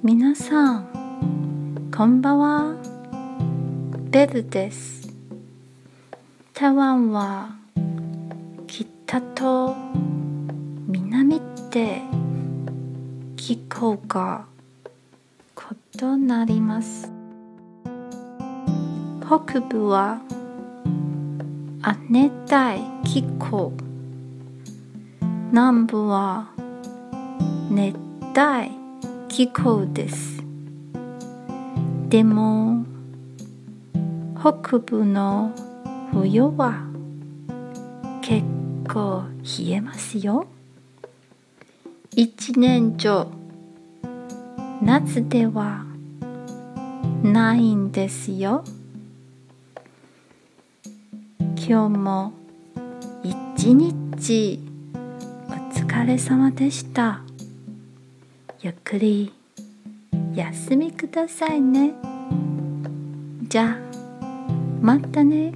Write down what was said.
皆さんこんばんは。ベルです。台湾は北と南って気候が異なります。北部は亜熱帯気候。南部は熱帯気候です。でも北部の冬は結構冷えますよ。一年中夏ではないんですよ。今日も一日お疲れ様でした。ゆっくり。休みくださいね。じゃあまたね。